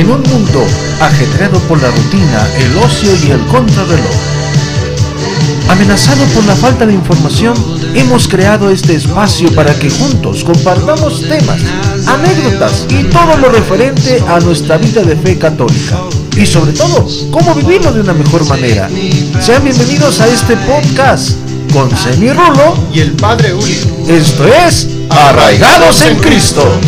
En un mundo ajetreado por la rutina, el ocio y el contrarreloj. Amenazado por la falta de información, hemos creado este espacio para que juntos compartamos temas, anécdotas y todo lo referente a nuestra vida de fe católica. Y sobre todo, cómo vivimos de una mejor manera. Sean bienvenidos a este podcast con Semi Rulo y el Padre Uli. Esto es Arraigados en Cristo.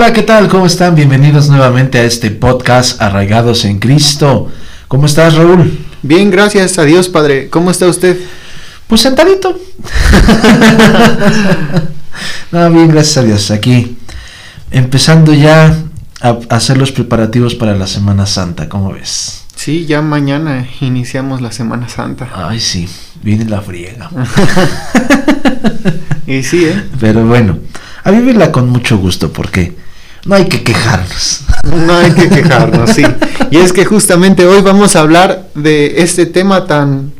Hola, ¿qué tal? ¿Cómo están? Bienvenidos nuevamente a este podcast Arraigados en Cristo. ¿Cómo estás, Raúl? Bien, gracias a Dios, Padre. ¿Cómo está usted? Pues sentadito. no, bien, gracias a Dios. Aquí, empezando ya a hacer los preparativos para la Semana Santa, ¿cómo ves? Sí, ya mañana iniciamos la Semana Santa. Ay, sí, viene la friega. y sí, ¿eh? Pero bueno, a vivirla con mucho gusto porque no hay que quejarnos. No hay que quejarnos, sí. Y es que justamente hoy vamos a hablar de este tema tan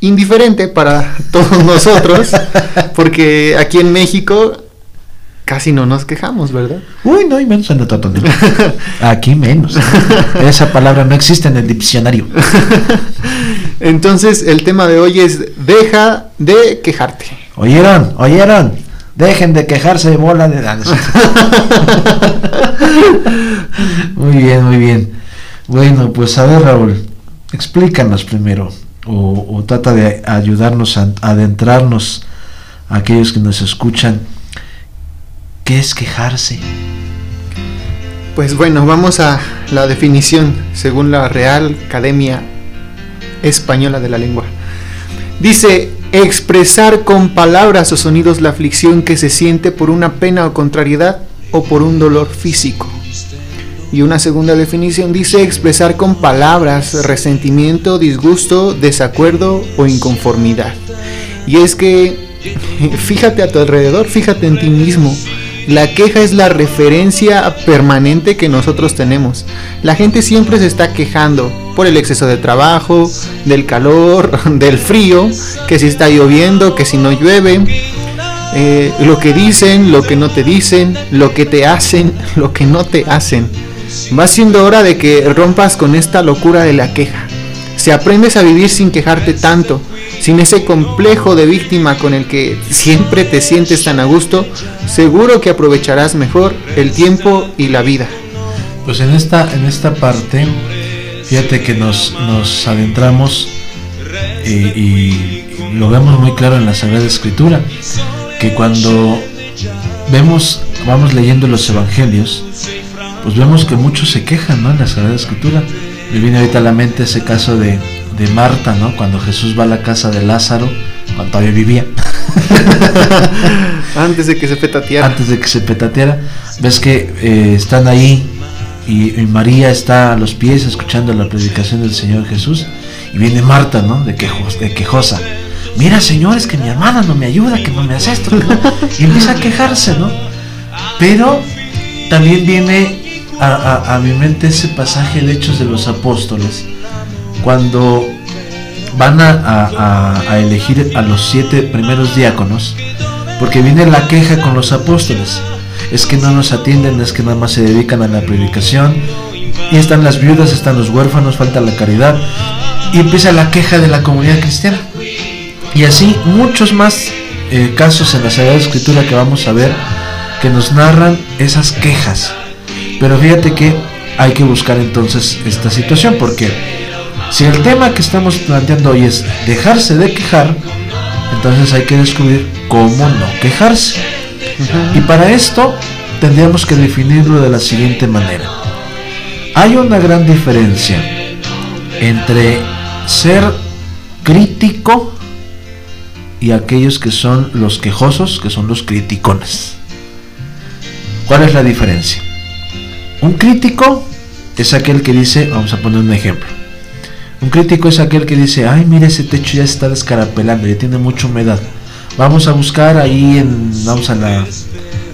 indiferente para todos nosotros, porque aquí en México casi no nos quejamos, ¿verdad? Uy, no, y menos en el Aquí menos. Esa palabra no existe en el diccionario. Entonces, el tema de hoy es deja de quejarte. ¿Oyeron? ¿Oyeron? Dejen de quejarse de bola de... muy bien, muy bien. Bueno, pues a ver, Raúl, explícanos primero, o, o trata de ayudarnos a adentrarnos a aquellos que nos escuchan ¿Qué es quejarse? Pues bueno, vamos a la definición según la Real Academia Española de la Lengua. Dice, expresar con palabras o sonidos la aflicción que se siente por una pena o contrariedad o por un dolor físico. Y una segunda definición dice expresar con palabras resentimiento, disgusto, desacuerdo o inconformidad. Y es que fíjate a tu alrededor, fíjate en ti mismo. La queja es la referencia permanente que nosotros tenemos. La gente siempre se está quejando por el exceso de trabajo, del calor, del frío, que si está lloviendo, que si no llueve, eh, lo que dicen, lo que no te dicen, lo que te hacen, lo que no te hacen. Va siendo hora de que rompas con esta locura de la queja. Si aprendes a vivir sin quejarte tanto, sin ese complejo de víctima con el que siempre te sientes tan a gusto, seguro que aprovecharás mejor el tiempo y la vida. Pues en esta, en esta parte, fíjate que nos, nos adentramos y, y lo vemos muy claro en la Sagrada Escritura, que cuando vemos, vamos leyendo los evangelios, pues vemos que muchos se quejan ¿no? en la Sagrada Escritura. Me viene ahorita a la mente ese caso de, de Marta, ¿no? Cuando Jesús va a la casa de Lázaro, cuando todavía vivía. Antes de que se petateara. Antes de que se petateara. Ves que eh, están ahí y, María está a los pies escuchando la predicación del Señor Jesús. Y viene Marta, ¿no? De, de quejosa. Mira, Señor, es que mi hermana no me ayuda, que no me hace esto. Y empieza a quejarse, ¿no? Pero también viene a, a mi mente ese pasaje de Hechos de los Apóstoles cuando van a, elegir a los siete primeros diáconos, porque viene la queja con los apóstoles. Es que no nos atienden, es que nada más se dedican a la predicación. Y están las viudas, están los huérfanos, falta la caridad. Y empieza la queja de la comunidad cristiana. Y así muchos más eh, casos en la Sagrada Escritura que vamos a ver que nos narran esas quejas. Pero fíjate que hay que buscar entonces esta situación porque si el tema que estamos planteando hoy es dejarse de quejar, entonces hay que descubrir cómo no quejarse. Y para esto tendríamos que definirlo de la siguiente manera. Hay una gran diferencia entre ser crítico y aquellos que son los quejosos, que son los criticones. ¿Cuál es la diferencia? Un crítico es aquel que dice, vamos a poner un ejemplo, un crítico es aquel que dice, ay, mira ese techo ya está descarapelando, ya tiene mucha humedad. Vamos a buscar ahí en, vamos a la,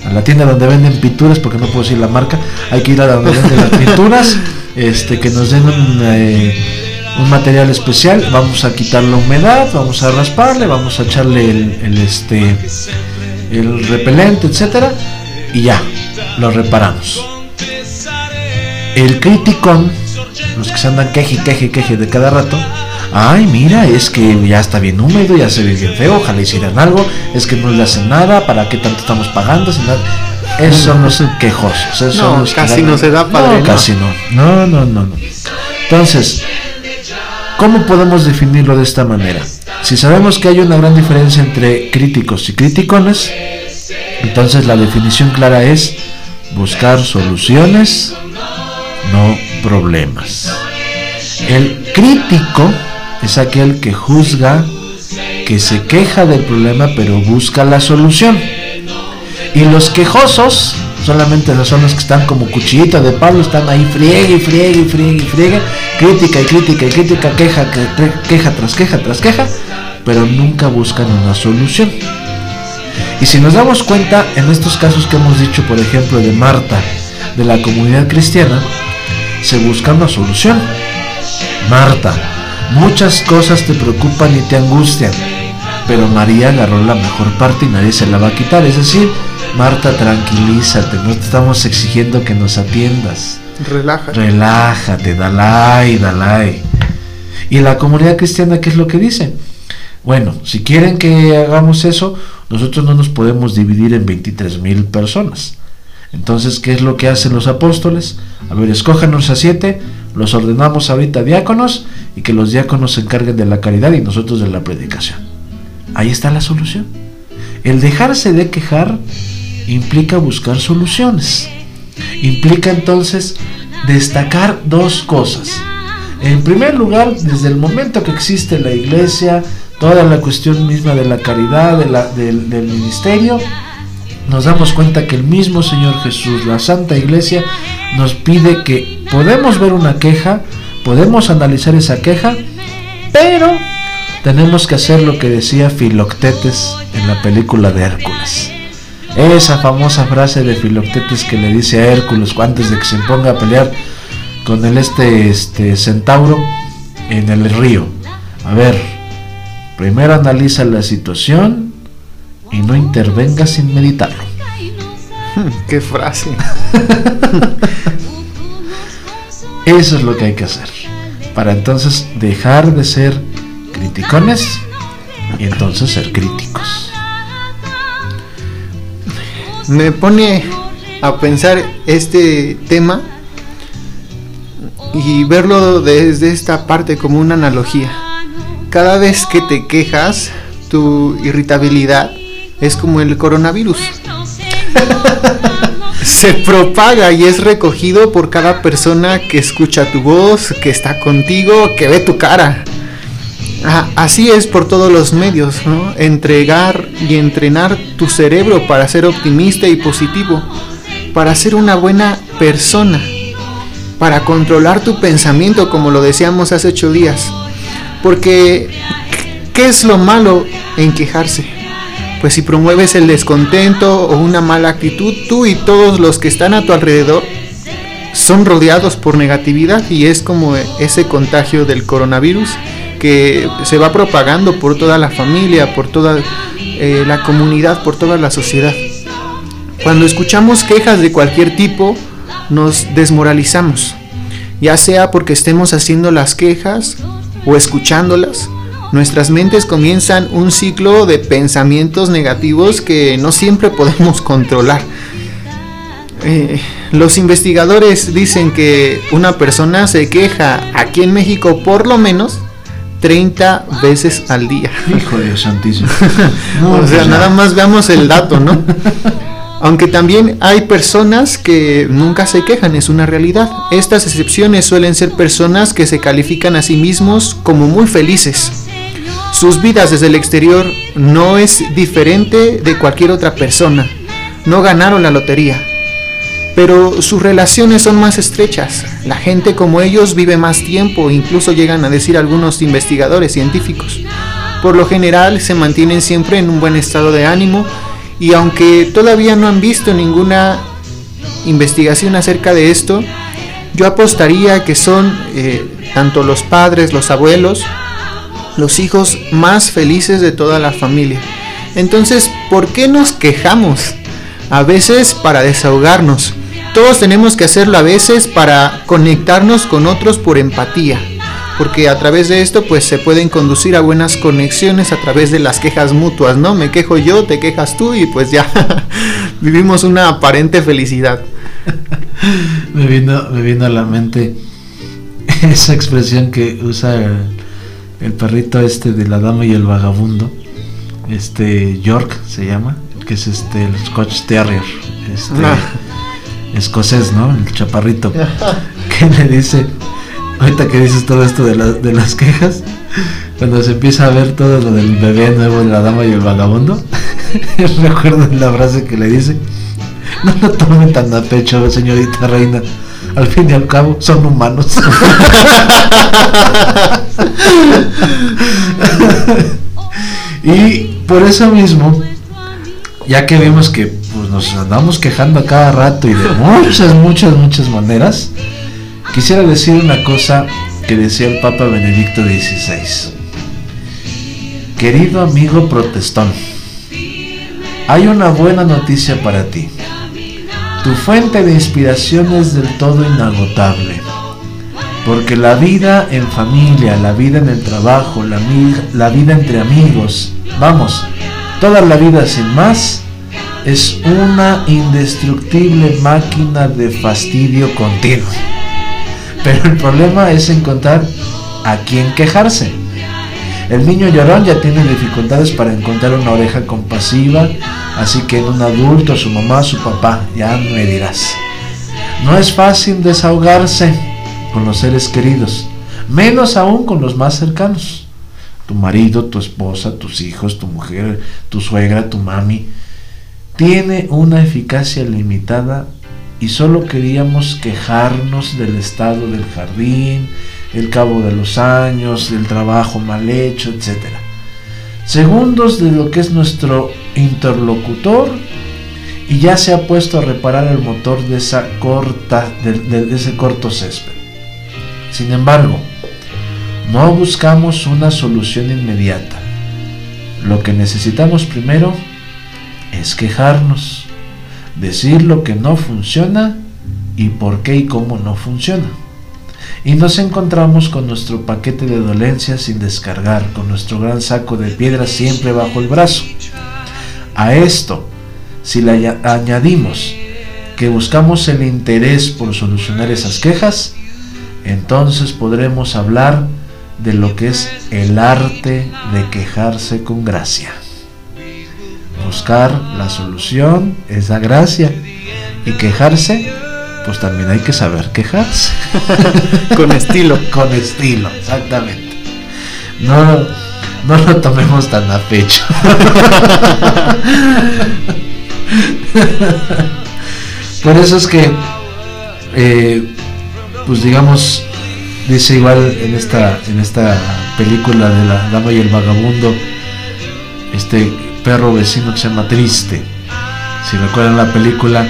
a la tienda donde venden pinturas, porque no puedo decir la marca, hay que ir a donde venden las pinturas, este, que nos den un, eh, un material especial, vamos a quitar la humedad, vamos a rasparle, vamos a echarle el, este el repelente, etcétera, y ya, lo reparamos. El criticón, los que se andan queje, queje, queje de cada rato, ay, mira, es que ya está bien húmedo, ya se ve bien feo, ojalá hicieran algo, es que no le hacen nada, ¿para qué tanto estamos pagando? Esos son los quejosos. Esos son los casi no se da padre. No, casi no. No, no, no, no. Entonces, ¿cómo podemos definirlo de esta manera? Si sabemos que hay una gran diferencia entre críticos y criticones, entonces la definición clara es buscar soluciones, no problemas. El crítico es aquel que juzga, que se queja del problema, pero busca la solución. Y los quejosos solamente son los que están como cuchillita de palo, están ahí friegue friegue friegue friegue, crítica y crítica y crítica, queja, queja tras queja tras queja, pero nunca buscan una solución. Y si nos damos cuenta, en estos casos que hemos dicho, por ejemplo, de Marta, de la comunidad cristiana, se busca una solución. Marta, muchas cosas te preocupan y te angustian, pero María agarró la mejor parte y nadie se la va a quitar. Es decir, Marta, tranquilízate, no te estamos exigiendo que nos atiendas. Relájate. Relájate, dalai, dalai. ¿Y la comunidad cristiana qué es lo que dice? Bueno, si quieren que hagamos eso, nosotros no nos podemos dividir en 23 mil personas. Entonces, ¿qué es lo que hacen los apóstoles? A ver, escójanos a siete, los ordenamos ahorita diáconos y que los diáconos se encarguen de la caridad y nosotros de la predicación. Ahí está la solución. El dejarse de quejar implica buscar soluciones. Implica entonces destacar dos cosas. En primer lugar, desde el momento que existe la iglesia, toda la cuestión misma de la caridad, del, del ministerio, nos damos cuenta que el mismo Señor Jesús, la Santa Iglesia, nos pide que podemos ver una queja, podemos analizar esa queja, pero tenemos que hacer lo que decía Filoctetes en la película de Hércules. Esa famosa frase de Filoctetes que le dice a Hércules antes de que se ponga a pelear con el este, este centauro en el río. A ver, primero analiza la situación y no intervenga sin meditarlo. Qué frase. Eso es lo que hay que hacer. Para entonces dejar de ser criticones y entonces ser críticos me pone a pensar este tema y verlo desde esta parte como una analogía. Cada vez que te quejas, tu irritabilidad es como el coronavirus. Se propaga y es recogido por cada persona que escucha tu voz, que está contigo, que ve tu cara así es por todos los medios, ¿no? Entregar y entrenar tu cerebro para ser optimista y positivo, para ser una buena persona, para controlar tu pensamiento, como lo decíamos hace ocho días. Porque, ¿qué es lo malo en quejarse? Pues si promueves el descontento o una mala actitud, tú y todos los que están a tu alrededor son rodeados por negatividad y es como ese contagio del coronavirus que se va propagando por toda la familia, por toda eh, la comunidad, por toda la sociedad. Cuando escuchamos quejas de cualquier tipo, nos desmoralizamos, ya sea porque estemos haciendo las quejas o escuchándolas. Nuestras mentes comienzan un ciclo de pensamientos negativos que no siempre podemos controlar. Eh, los investigadores dicen que una persona se queja aquí en México por lo menos 30 veces al día. Hijo de santísimo. o sea, pues nada más veamos el dato, ¿no? Aunque también hay personas que nunca se quejan, es una realidad. Estas excepciones suelen ser personas que se califican a sí mismos como muy felices. Sus vidas desde el exterior no es diferente de cualquier otra persona. No ganaron la lotería, pero sus relaciones son más estrechas. La gente como ellos vive más tiempo, incluso llegan a decir algunos investigadores científicos. Por lo general se mantienen siempre en un buen estado de ánimo y aunque todavía no han visto ninguna investigación acerca de esto, yo apostaría que son eh, tanto los padres, los abuelos, los hijos más felices de toda la familia. Entonces, ¿por qué nos quejamos? A veces para desahogarnos. Todos tenemos que hacerlo a veces para conectarnos con otros por empatía. Porque a través de esto pues se pueden conducir a buenas conexiones a través de las quejas mutuas, ¿no? Me quejo yo, te quejas tú y pues ya vivimos una aparente felicidad. me, vino, me vino a la mente esa expresión que usa el perrito este de la dama y el vagabundo, este York se llama, que es este el Scotch Terrier, este ah. escocés, ¿no? El chaparrito, que le dice, ahorita que dices todo esto de, de las quejas, cuando se empieza a ver todo lo del bebé nuevo de la dama y el vagabundo, recuerdo la frase que le dice, no lo tome tan a pecho, señorita reina al fin y al cabo son humanos. y por eso mismo, ya que vemos que pues, nos andamos quejando a cada rato y de muchas, muchas, muchas maneras, quisiera decir una cosa que decía el Papa Benedicto XVI. Querido amigo protestón, hay una buena noticia para ti. Tu fuente de inspiración es del todo inagotable. Porque la vida en familia, la vida en el trabajo, la, la vida entre amigos, vamos, toda la vida sin más, es una indestructible máquina de fastidio continuo. Pero el problema es encontrar a quién quejarse. El niño llorón ya tiene dificultades para encontrar una oreja compasiva, así que en un adulto, su mamá, su papá, ya me dirás. No es fácil desahogarse con los seres queridos, menos aún con los más cercanos. Tu marido, tu esposa, tus hijos, tu mujer, tu suegra, tu mami, tiene una eficacia limitada y solo queríamos quejarnos del estado del jardín, el cabo de los años, del trabajo mal hecho, etc. Segundos de lo que es nuestro interlocutor y ya se ha puesto a reparar el motor de, esa corta, de, ese corto césped. Sin embargo, no buscamos una solución inmediata. Lo que necesitamos primero es quejarnos, decir lo que no funciona y por qué y cómo no funciona y nos encontramos con nuestro paquete de dolencias sin descargar, con nuestro gran saco de piedras siempre bajo el brazo. A esto, si le añadimos que buscamos el interés por solucionar esas quejas, entonces podremos hablar de lo que es el arte de quejarse con gracia. Buscar la solución es la gracia y quejarse pues también hay que saber quejarse. Con estilo. Con estilo, exactamente. No, no lo tomemos tan a pecho. Por eso es que, eh, pues digamos, dice igual en esta, en esta película de la Dama y el Vagabundo, este perro vecino que se llama Triste. Si recuerdan la película,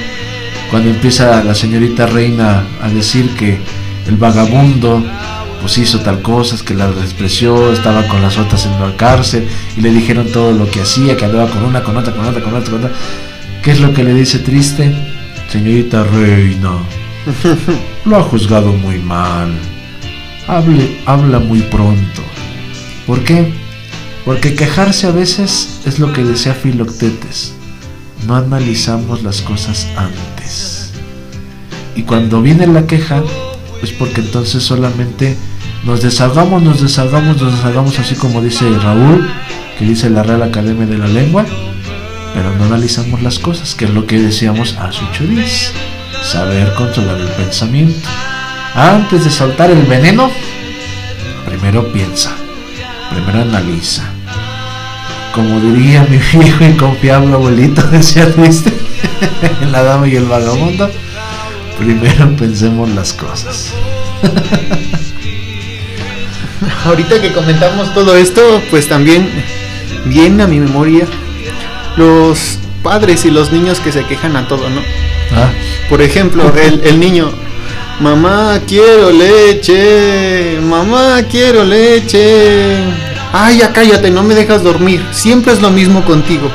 cuando empieza la señorita reina a decir que el vagabundo pues hizo tal cosa, que la despreció, estaba con las otras en la cárcel y le dijeron todo lo que hacía, que andaba con una, con otra, con otra, con otra, con otra. ¿Qué es lo que le dice triste? Señorita reina, lo ha juzgado muy mal. Hable, habla muy pronto. ¿Por qué? Porque quejarse a veces es lo que decía Filoctetes. No analizamos las cosas antes. Y cuando viene la queja, es porque entonces solamente nos desahogamos, nos desahogamos, nos desahogamos, así como dice Raúl, que dice la Real Academia de la Lengua, pero no analizamos las cosas, que es lo que decíamos a su choriz, saber controlar el pensamiento. Antes de soltar el veneno, primero piensa, primero analiza. Como diría mi viejo y confiable abuelito, decía triste, la dama y el vagabundo, primero pensemos las cosas. Ahorita que comentamos todo esto, pues también viene a mi memoria los padres y los niños que se quejan a todo, ¿no? Ah. Por ejemplo, el, el niño, Mamá, quiero leche. Mamá, quiero leche. Ay, ya cállate, no me dejas dormir. Siempre es lo mismo contigo.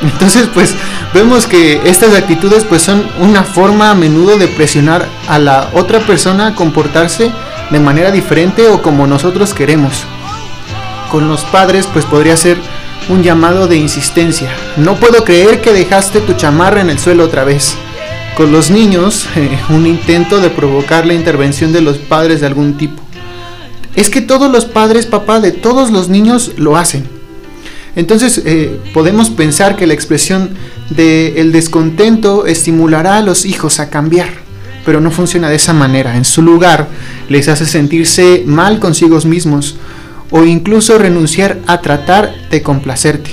Entonces, pues vemos que estas actitudes pues son una forma a menudo de presionar a la otra persona a comportarse de manera diferente o como nosotros queremos. Con los padres pues podría ser un llamado de insistencia. No puedo creer que dejaste tu chamarra en el suelo otra vez. Con los niños, eh, un intento de provocar la intervención de los padres de algún tipo. Es que todos los padres, papá, de todos los niños lo hacen. Entonces eh, podemos pensar que la expresión del el descontento estimulará a los hijos a cambiar, pero no funciona de esa manera. En su lugar les hace sentirse mal consigo mismos o incluso renunciar a tratar de complacerte.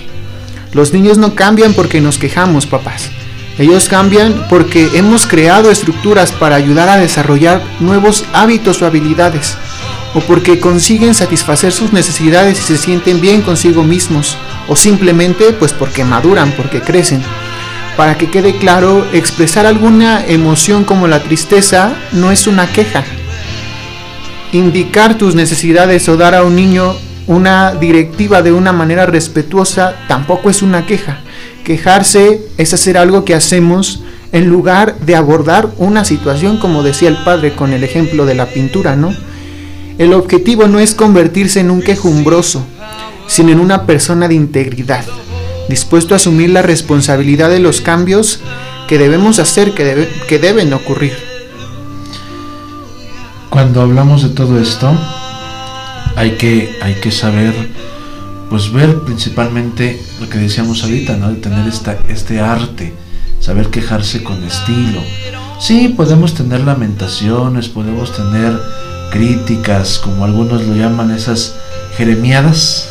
Los niños no cambian porque nos quejamos, papás. Ellos cambian porque hemos creado estructuras para ayudar a desarrollar nuevos hábitos o habilidades, o porque consiguen satisfacer sus necesidades y se sienten bien consigo mismos, o simplemente pues porque maduran, porque crecen. Para que quede claro, expresar alguna emoción como la tristeza no es una queja, indicar tus necesidades o dar a un niño una directiva de una manera respetuosa tampoco es una queja. Quejarse es hacer algo que hacemos en lugar de abordar una situación como decía el padre con el ejemplo de la pintura, ¿no? El objetivo no es convertirse en un quejumbroso, sino en una persona de integridad, dispuesto a asumir la responsabilidad de los cambios que debemos hacer, que, que deben ocurrir. Cuando hablamos de todo esto, hay que, hay que saber, pues ver principalmente lo que decíamos ahorita, ¿no? De tener esta, este arte, saber quejarse con estilo. Sí, podemos tener lamentaciones, podemos tener críticas, como algunos lo llaman, esas jeremiadas,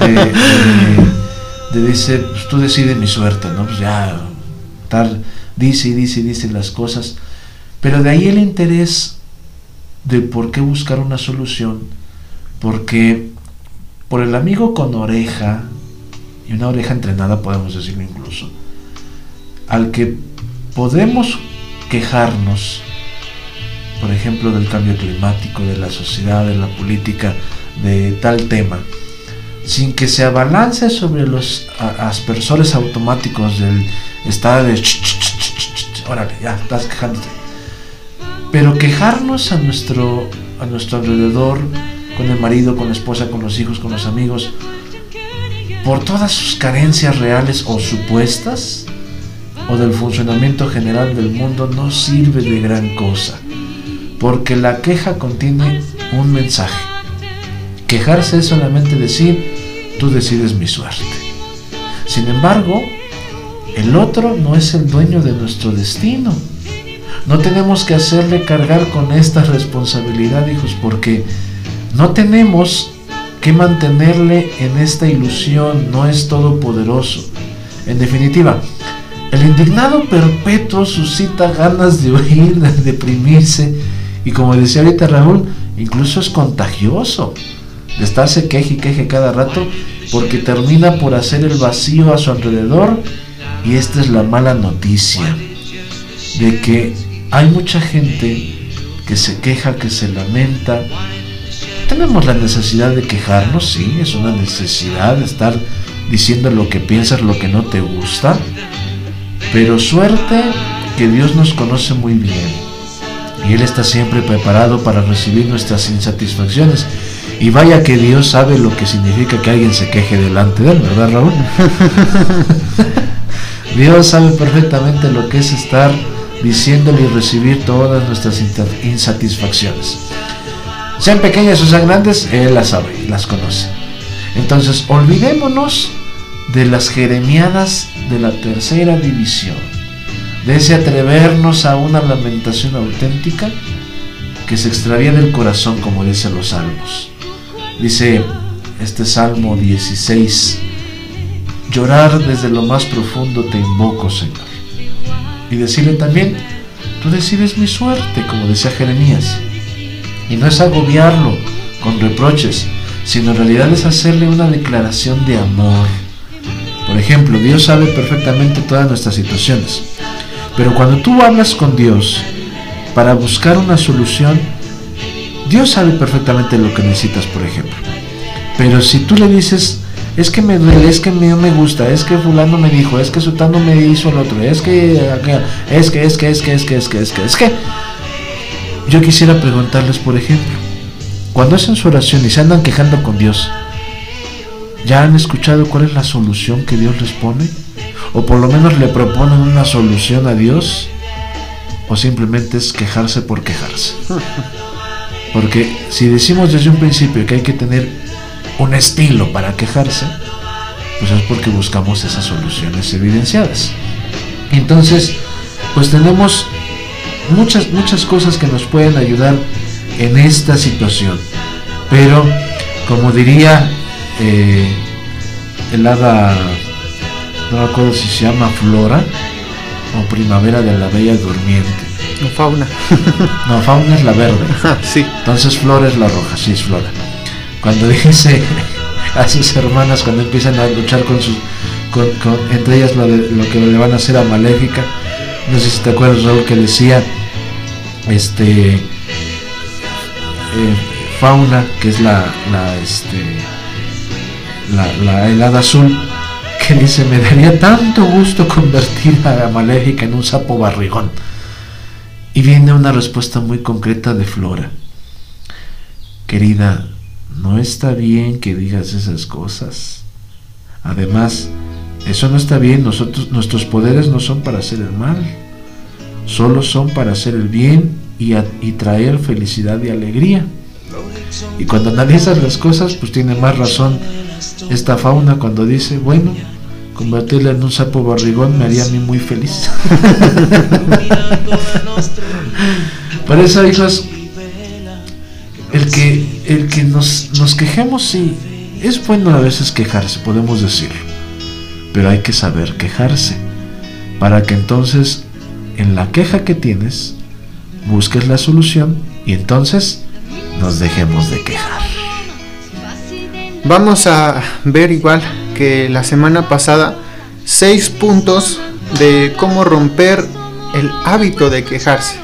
de, de, dice, pues tú decides mi suerte, ¿no? Pues ya, tal, dice y dice y dice las cosas, pero de ahí el interés de por qué buscar una solución, porque por el amigo con oreja, y una oreja entrenada podemos decirlo incluso, al que podemos quejarnos, por ejemplo, del cambio climático, de la sociedad, de la política, de tal tema, sin que se abalance sobre los aspersores automáticos del estado de... Órale, ya, estás quejándote. Pero quejarnos a nuestro, a nuestro alrededor, con el marido, con la esposa, con los hijos, con los amigos, por todas sus carencias reales o supuestas, o del funcionamiento general del mundo, no sirve de gran cosa, porque la queja contiene un mensaje. Quejarse es solamente decir, tú decides mi suerte. Sin embargo, el otro no es el dueño de nuestro destino no tenemos que hacerle cargar con esta responsabilidad, hijos, porque no tenemos que mantenerle en esta ilusión, no es todopoderoso. En definitiva, el indignado perpetuo suscita ganas de huir, de deprimirse y como decía ahorita Raúl, incluso es contagioso de estarse queje y queje cada rato porque termina por hacer el vacío a su alrededor y esta es la mala noticia de que hay mucha gente que se queja, que se lamenta. Tenemos la necesidad de quejarnos, sí, es una necesidad de estar diciendo lo que piensas, lo que no te gusta. Pero suerte que Dios nos conoce muy bien. Y Él está siempre preparado para recibir nuestras insatisfacciones. Y vaya que Dios sabe lo que significa que alguien se queje delante de Él, ¿verdad Raúl? Dios sabe perfectamente lo que es estar diciéndole y recibir todas nuestras insatisfacciones. Sean pequeñas o sean grandes, Él las sabe, las conoce. Entonces, olvidémonos de las jeremiadas de la tercera división, de ese atrevernos a una lamentación auténtica que se extravía del corazón, como dicen los salmos. Dice este Salmo 16, llorar desde lo más profundo te invoco, Señor y decirle también, tú decides mi suerte, como decía Jeremías. Y no es agobiarlo con reproches, sino en realidad es hacerle una declaración de amor. Por ejemplo, Dios sabe perfectamente todas nuestras situaciones. Pero cuando tú hablas con Dios para buscar una solución, Dios sabe perfectamente lo que necesitas, por ejemplo. Pero si tú le dices, es que me duele, es que no me gusta, es que fulano me dijo, es que sutano me hizo el otro, es que, es que, es que, es que, es que, es que, es que, es que. Yo quisiera preguntarles, por ejemplo, cuando hacen su oración y se andan quejando con Dios, ¿ya han escuchado cuál es la solución que Dios les pone? ¿O por lo menos le proponen una solución a Dios? ¿O simplemente es quejarse por quejarse? Porque si decimos desde un principio que hay que tener un estilo para quejarse, pues es porque buscamos esas soluciones evidenciadas. Entonces, pues tenemos muchas, muchas cosas que nos pueden ayudar en esta situación. Pero, como diría eh, el hada, no me acuerdo si se llama Flora o Primavera de la Bella Durmiente. No, fauna. no, fauna es la verde. sí. Entonces Flora es la roja, sí es Flora. Cuando dice a sus hermanas, cuando empiezan a luchar con sus, con, entre ellas lo, de, lo que le van a hacer a Maléfica, no sé si te acuerdas Raúl que decía, este, eh, Fauna, que es la, la, este, la, la helada azul, que dice, me daría tanto gusto convertir a Maléfica en un sapo barrigón. Y viene una respuesta muy concreta de Flora. Querida, no está bien que digas esas cosas. Además, eso no está bien. Nosotros, nuestros poderes no son para hacer el mal, solo son para hacer el bien y, y traer felicidad y alegría. Y cuando analizas las cosas, pues tiene más razón esta fauna cuando dice, bueno, convertirla en un sapo barrigón me haría a mí muy feliz. Por eso, hijos, el que, el que nos, nos quejemos, sí, es bueno a veces quejarse, podemos decirlo, pero hay que saber quejarse, para que entonces en la queja que tienes busques la solución y entonces nos dejemos de quejar. Vamos a ver igual que la semana pasada seis puntos de cómo romper el hábito de quejarse.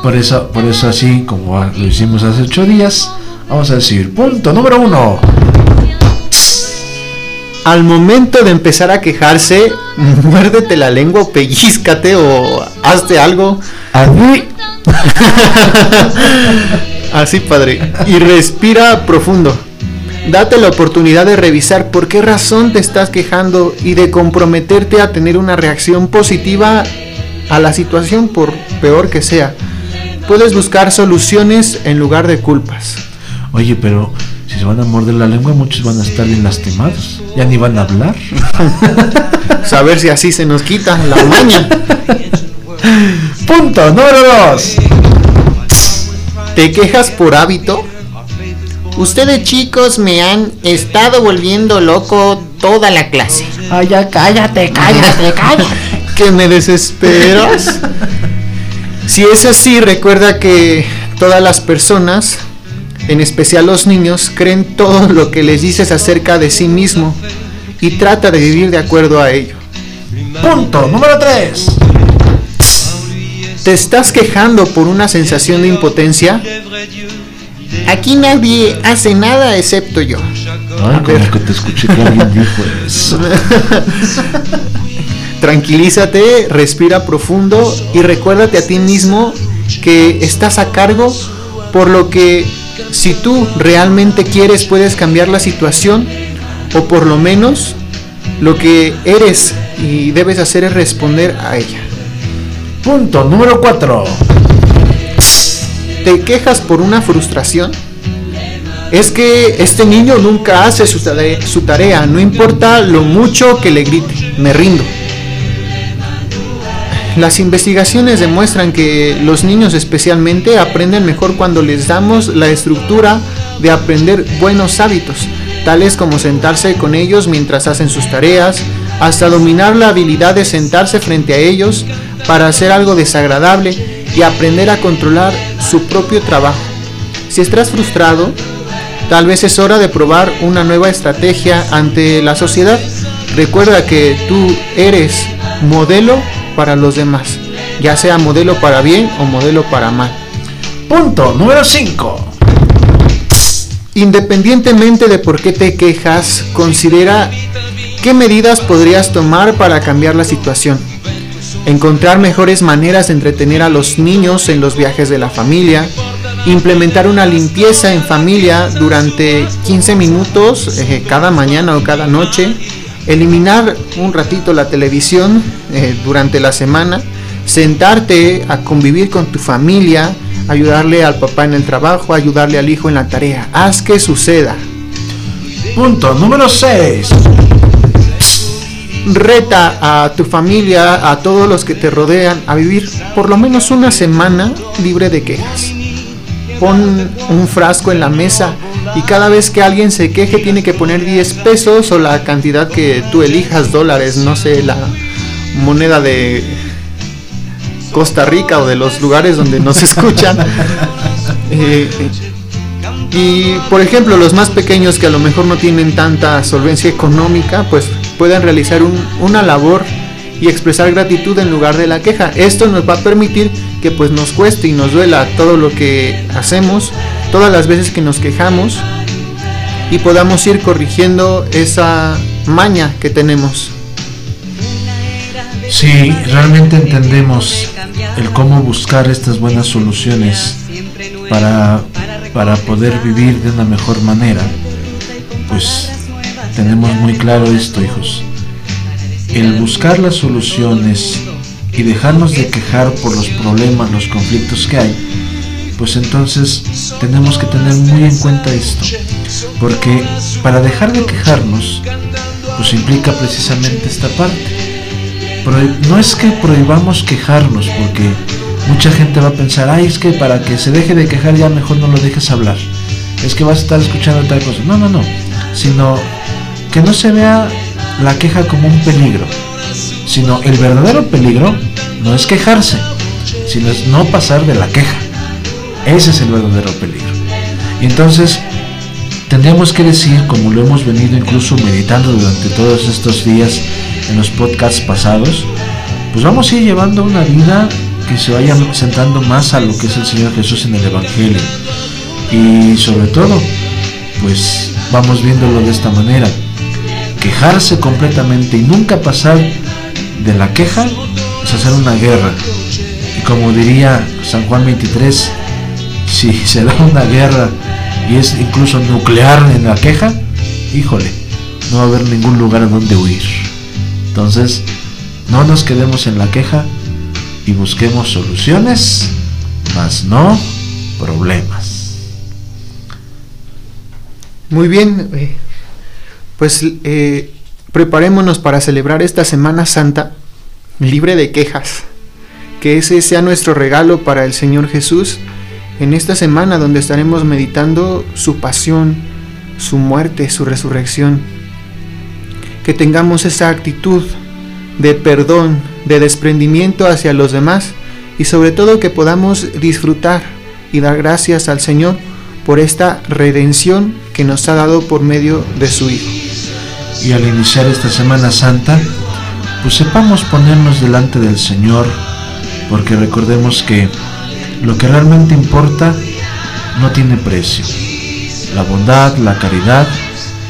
Por eso, por eso así como lo hicimos hace ocho días, vamos a decir, punto número uno. Al momento de empezar a quejarse, muérdete la lengua, pellizcate o hazte algo. Así, padre. Y respira profundo. Date la oportunidad de revisar por qué razón te estás quejando y de comprometerte a tener una reacción positiva a la situación por peor que sea. Puedes buscar soluciones en lugar de culpas. Oye, pero si se van a morder la lengua, muchos van a estar bien lastimados. Ya ni van a hablar. Saber si así se nos quita la maña. Punto número dos. ¿Te quejas por hábito? Ustedes chicos me han estado volviendo loco toda la clase. Ay, ya cállate, cállate, cállate. que me desesperas. Si es así, recuerda que todas las personas, en especial los niños, creen todo lo que les dices acerca de sí mismo y trata de vivir de acuerdo a ello. Punto número 3. ¿Te estás quejando por una sensación de impotencia? Aquí nadie hace nada excepto yo. Ay, que te escuché que alguien dijo eso. Tranquilízate, respira profundo y recuérdate a ti mismo que estás a cargo, por lo que si tú realmente quieres puedes cambiar la situación o por lo menos lo que eres y debes hacer es responder a ella. Punto número 4. ¿Te quejas por una frustración? Es que este niño nunca hace su tarea, no importa lo mucho que le grite, me rindo. Las investigaciones demuestran que los niños especialmente aprenden mejor cuando les damos la estructura de aprender buenos hábitos, tales como sentarse con ellos mientras hacen sus tareas, hasta dominar la habilidad de sentarse frente a ellos para hacer algo desagradable y aprender a controlar su propio trabajo. Si estás frustrado, tal vez es hora de probar una nueva estrategia ante la sociedad. Recuerda que tú eres modelo para los demás. ya sea modelo para bien o modelo para mal. Punto número 5. Independientemente de por qué te quejas, considera qué medidas podrías tomar para cambiar la situación. Encontrar mejores maneras de entretener a los niños en los viajes de la familia, implementar una limpieza en familia durante 15 minutos eh, cada mañana o cada noche, eliminar un ratito la televisión eh, durante la semana, sentarte a convivir con tu familia, ayudarle al papá en el trabajo, ayudarle al hijo en la tarea. Haz que suceda. Punto número 6. Reta a tu familia, a todos los que te rodean, a vivir por lo menos una semana libre de quejas. Pon un frasco en la mesa y cada vez que alguien se queje tiene que poner 10 pesos o la cantidad que tú elijas, dólares, no sé, la moneda de Costa Rica o de los lugares donde nos escuchan. Eh, y por ejemplo, los más pequeños que a lo mejor no tienen tanta solvencia económica, pues pueden realizar una labor y expresar gratitud en lugar de la queja. Esto nos va a permitir que pues nos cueste y nos duela todo lo que hacemos, todas las veces que nos quejamos y podamos ir corrigiendo esa maña que tenemos. Si realmente entendemos el cómo buscar estas buenas soluciones para, para poder vivir de una mejor manera, pues tenemos muy claro esto, hijos. El buscar las soluciones y dejarnos de quejar por los problemas, los conflictos que hay, pues entonces tenemos que tener muy en cuenta esto. Porque para dejar de quejarnos, pues implica precisamente esta parte. No es que prohibamos quejarnos, porque mucha gente va a pensar, ay, es que para que se deje de quejar ya mejor no lo dejes hablar. Es que vas a estar escuchando tal cosa. No, no, no. Sino que no se vea la queja como un peligro, sino el verdadero peligro no es quejarse, sino es no pasar de la queja. Ese es el verdadero peligro. Y entonces tendríamos que decir, como lo hemos venido incluso meditando durante todos estos días en los podcasts pasados, pues vamos a ir llevando una vida que se vaya sentando más a lo que es el Señor Jesús en el Evangelio. Y sobre todo, pues vamos viéndolo de esta manera quejarse completamente y nunca pasar de la queja es hacer una guerra. Y como diría San Juan 23, si se da una guerra y es incluso nuclear en la queja, híjole, no va a haber ningún lugar a donde huir. Entonces, no nos quedemos en la queja y busquemos soluciones, más no problemas. Muy bien, eh, pues eh, preparémonos para celebrar esta Semana Santa libre de quejas. Que ese sea nuestro regalo para el Señor Jesús en esta semana donde estaremos meditando su pasión, su muerte, su resurrección. Que tengamos esa actitud de perdón, de desprendimiento hacia los demás y sobre todo que podamos disfrutar y dar gracias al Señor por esta redención que nos ha dado por medio de su Hijo. Y al iniciar esta Semana Santa, pues sepamos ponernos delante del Señor, porque recordemos que lo que realmente importa no tiene precio. La bondad, la caridad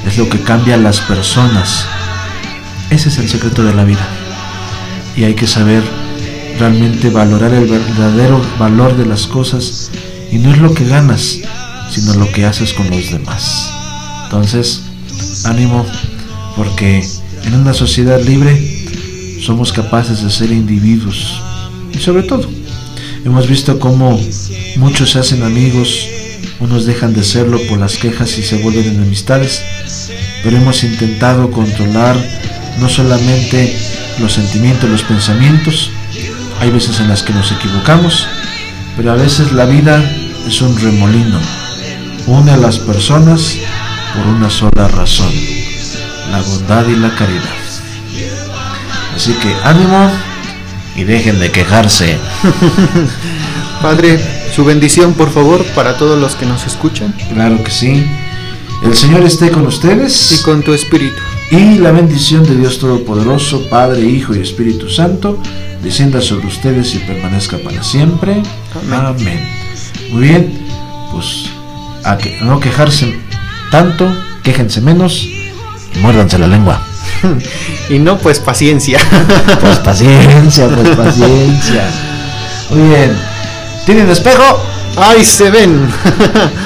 es lo que cambia a las personas. Ese es el secreto de la vida. Y hay que saber realmente valorar el verdadero valor de las cosas y no es lo que ganas, sino lo que haces con los demás. Entonces, ánimo, porque en una sociedad libre somos capaces de ser individuos. Y sobre todo hemos visto cómo muchos se hacen amigos, unos dejan de serlo por las quejas y se vuelven enemistades, pero hemos intentado controlar no solamente los sentimientos, los pensamientos, hay veces en las que nos equivocamos, pero a veces la vida es un remolino, une a las personas por una sola razón, la bondad y la caridad. Así que ánimo y dejen de quejarse. Padre, su bendición por favor para todos los que nos escuchan. Claro que sí. El Señor esté con ustedes. Y con tu espíritu. Y la bendición de Dios Todopoderoso, Padre, Hijo y Espíritu Santo, descienda sobre ustedes y permanezca para siempre. Amén. Muy bien, pues a que no quejarse tanto, quéjense menos muérdanse la lengua. y no, pues paciencia. Pues paciencia, pues paciencia. Muy bien. ¿Tienen espejo? ¡Ay, se ven!